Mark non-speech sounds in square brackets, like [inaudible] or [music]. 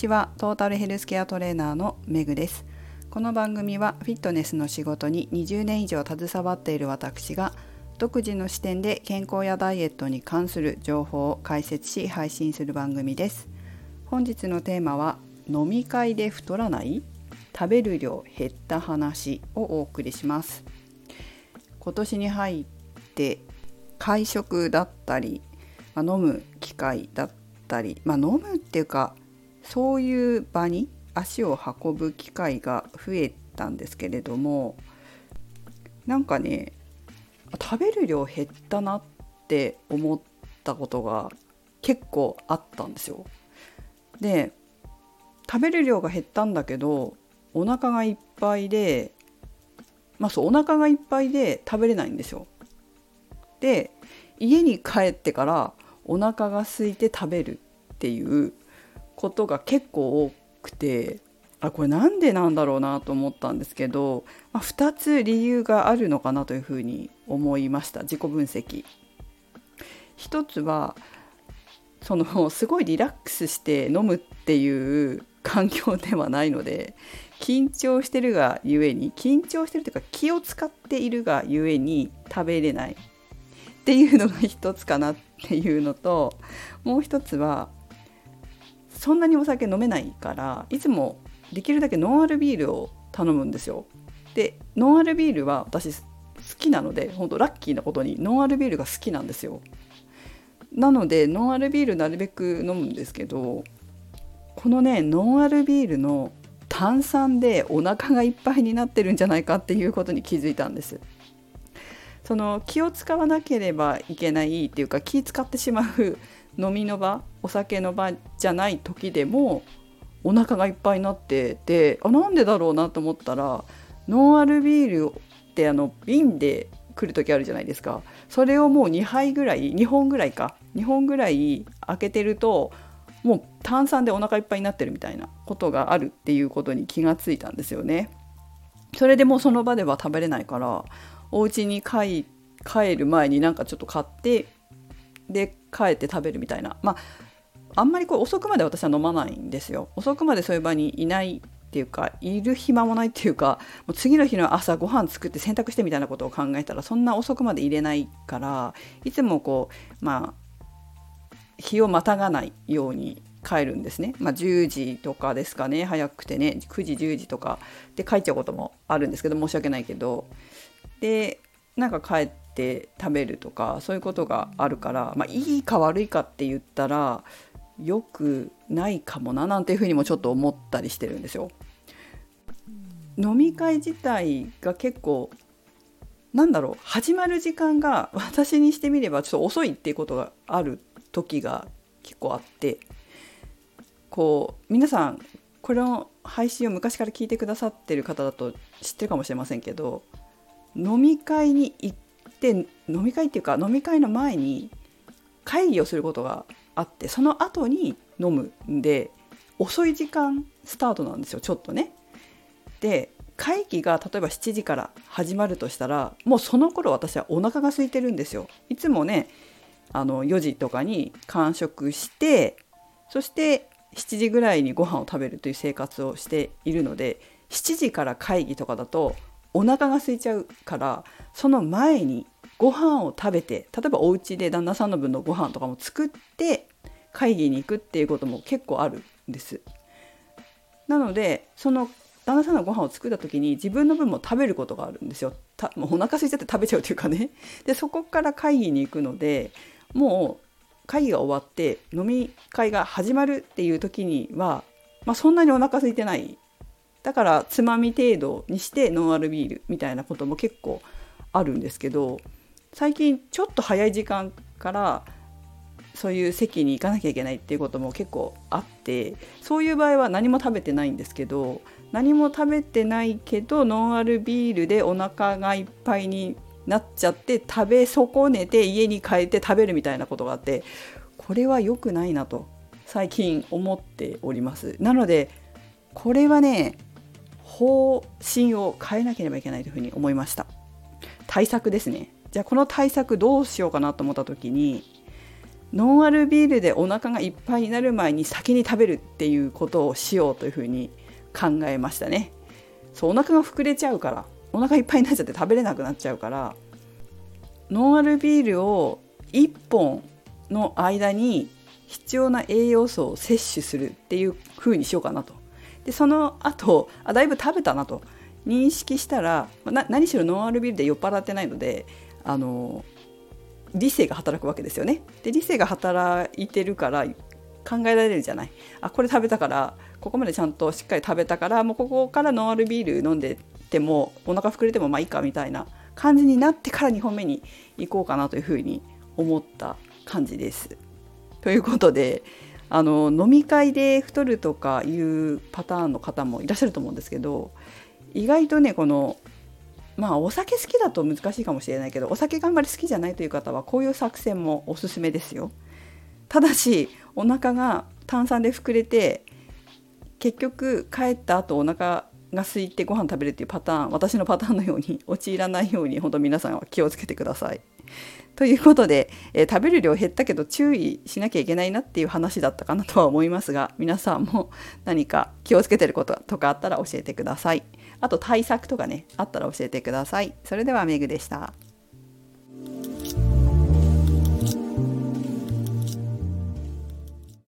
ちは。トータルヘルスケアトレーナーのめぐです。この番組はフィットネスの仕事に20年以上携わっている私が独自の視点で健康やダイエットに関する情報を解説し配信する番組です。本日のテーマは飲み会で太らない？食べる量減った話をお送りします。今年に入って会食だったり、まあ、飲む機会だったり、まあ、飲むっていうかそういう場に足を運ぶ機会が増えたんですけれどもなんかね食べる量減ったなって思ったことが結構あったんですよ。で食べる量が減ったんだけどお腹がいっぱいでまあそうお腹がいっぱいで食べれないんですよ。で家に帰ってからお腹が空いて食べるっていうことが結構多くてあこれなんでなんだろうなと思ったんですけど、まあ、2つ理由があるのかなというふうに思いました自己分析。一つはそのすごいリラックスして飲むっていう環境ではないので緊張してるがゆえに緊張してるというか気を使っているがゆえに食べれないっていうのが一つかなっていうのともう一つはそんなにお酒飲めないからいつもできるだけノンアルビールを頼むんですよ。でノンアルビールは私好きなので本当ラッキーなことにノンアルビールが好きなんですよ。なのでノンアルビールなるべく飲むんですけどこのねノンアルビールの炭酸でお腹がいっぱいになってるんじゃないかっていうことに気づいたんです。その気を使わなければいけないっていうか気使ってしまう飲みの場お酒の場じゃない時でもお腹がいっぱいになっててあなんでだろうなと思ったらノンアルビールってあの瓶で来る時あるじゃないですかそれをもう2杯ぐらい2本ぐらいか2本ぐらい開けてるともう炭酸でお腹いっぱいになってるみたいなことがあるっていうことに気がついたんですよね。それでもうその場では食べれないからお家に帰帰る前になんかちょっと買ってで帰って食べるみたいな。まああんまりこう遅くまで私は飲まないんですよ。遅くまでそういう場にいないっていうかいる暇もないっていうかもう次の日の朝ご飯作って洗濯してみたいなことを考えたらそんな遅くまで入れないからいつもこうまあ日をまたがないように帰るんですね、まあ、10時とかですかね。早くてね。9時10時とかで帰っちゃうこともあるんですけど申し訳ないけど。でなんか帰って食べるとかそういうことがあるから、まあ、いいか悪いかって言ったらよくないかもななんていうふうにもちょっと思ったりしてるんですよ。飲み会自体が結構なんだろう始まる時間が私にしてみればちょっと遅いっていうことがある時が結構あってこう皆さんこれの配信を昔から聞いてくださってる方だと知ってるかもしれませんけど飲み会に行って飲み会っていうか飲み会の前に会議をすることがあってその後に飲むんで遅い時間スタートなんですよちょっとね。で会議が例えば7時から始まるとしたらもうその頃私はお腹が空いてるんですよ。いつもねあの4時とかに完食してそして7時ぐらいにご飯を食べるという生活をしているので7時から会議とかだとお腹が空いちゃうからその前にご飯を食べて例えばお家で旦那さんの分のご飯とかも作って会議に行くっていうことも結構あるんです。なのでその旦那さんのご飯を作った時に自分の分も食べることがあるんですよ。たもうお腹空いちゃって食べちゃうというかね。[laughs] でそこから会議に行くのでもう会議が終わって飲み会が始まるっていう時には、まあ、そんなにお腹空いてないだからつまみ程度にしてノンアルビールみたいなことも結構あるんですけど最近ちょっと早い時間からそういう席に行かなきゃいけないっていうことも結構あってそういう場合は何も食べてないんですけど何も食べてないけどノンアルビールでお腹がいっぱいになっちゃって食べ損ねて家に帰って食べるみたいなことがあってこれは良くないなと最近思っております。なのでこれはね方針を変えなければいけないというふうに思いました。対策ですね。じゃあこの対策どうしようかなと思った時にノンアルビールでお腹がいっぱいになる前に先に食べるっていうことをしようというふうに考えましたね。そうお腹が膨れちゃうからお腹いっぱいになっちゃって食べれなくなっちゃうからノンアルビールを1本の間に必要な栄養素を摂取するっていう風にしようかなと。でその後あだいぶ食べたなと認識したらな何しろノンアルビールで酔っ払ってないのであの理性が働くわけですよね。で理性が働いてるから考えられるじゃない。あこれ食べたからここまでちゃんとしっかり食べたからもうここからノンアルビール飲んでてもお腹膨れてもまあいいかみたいな感じになってから2本目に行こうかなというふうに思った感じです。ということであの飲み会で太るとかいうパターンの方もいらっしゃると思うんですけど意外とねこのまあお酒好きだと難しいかもしれないけどお酒があんまり好きじゃないという方はこういう作戦もおすすめですよ。ただしお腹が炭酸で膨れて結局帰った後お腹が空いてご飯食べるっていうパターン私のパターンのように陥らないように本当皆さんは気をつけてください。ということで、えー、食べる量減ったけど注意しなきゃいけないなっていう話だったかなとは思いますが皆さんも [laughs] 何か気をつけてることとかあったら教えてください。あと対策とかねあったら教えてください。それではメグでした。